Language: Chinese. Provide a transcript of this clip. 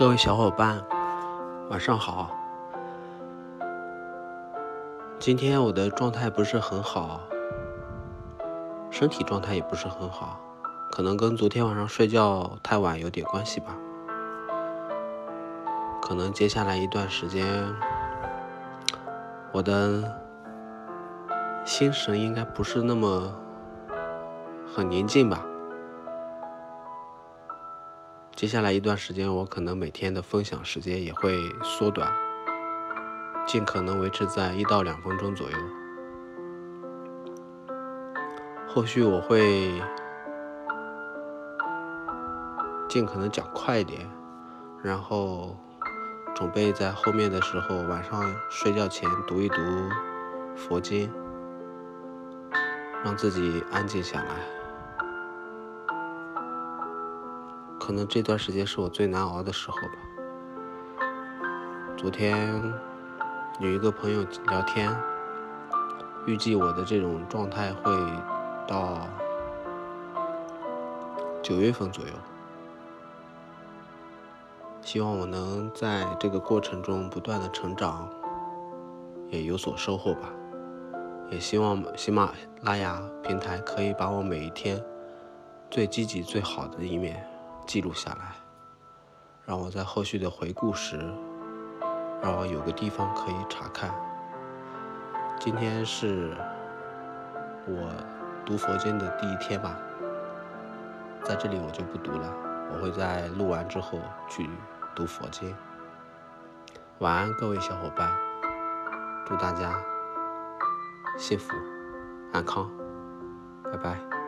各位小伙伴，晚上好。今天我的状态不是很好，身体状态也不是很好，可能跟昨天晚上睡觉太晚有点关系吧。可能接下来一段时间，我的心神应该不是那么很宁静吧。接下来一段时间，我可能每天的分享时间也会缩短，尽可能维持在一到两分钟左右。后续我会尽可能讲快一点，然后准备在后面的时候，晚上睡觉前读一读佛经，让自己安静下来。可能这段时间是我最难熬的时候吧。昨天有一个朋友聊天，预计我的这种状态会到九月份左右。希望我能在这个过程中不断的成长，也有所收获吧。也希望喜马拉雅平台可以把我每一天最积极、最好的一面。记录下来，让我在后续的回顾时，让我有个地方可以查看。今天是我读佛经的第一天吧，在这里我就不读了，我会在录完之后去读佛经。晚安，各位小伙伴，祝大家幸福安康，拜拜。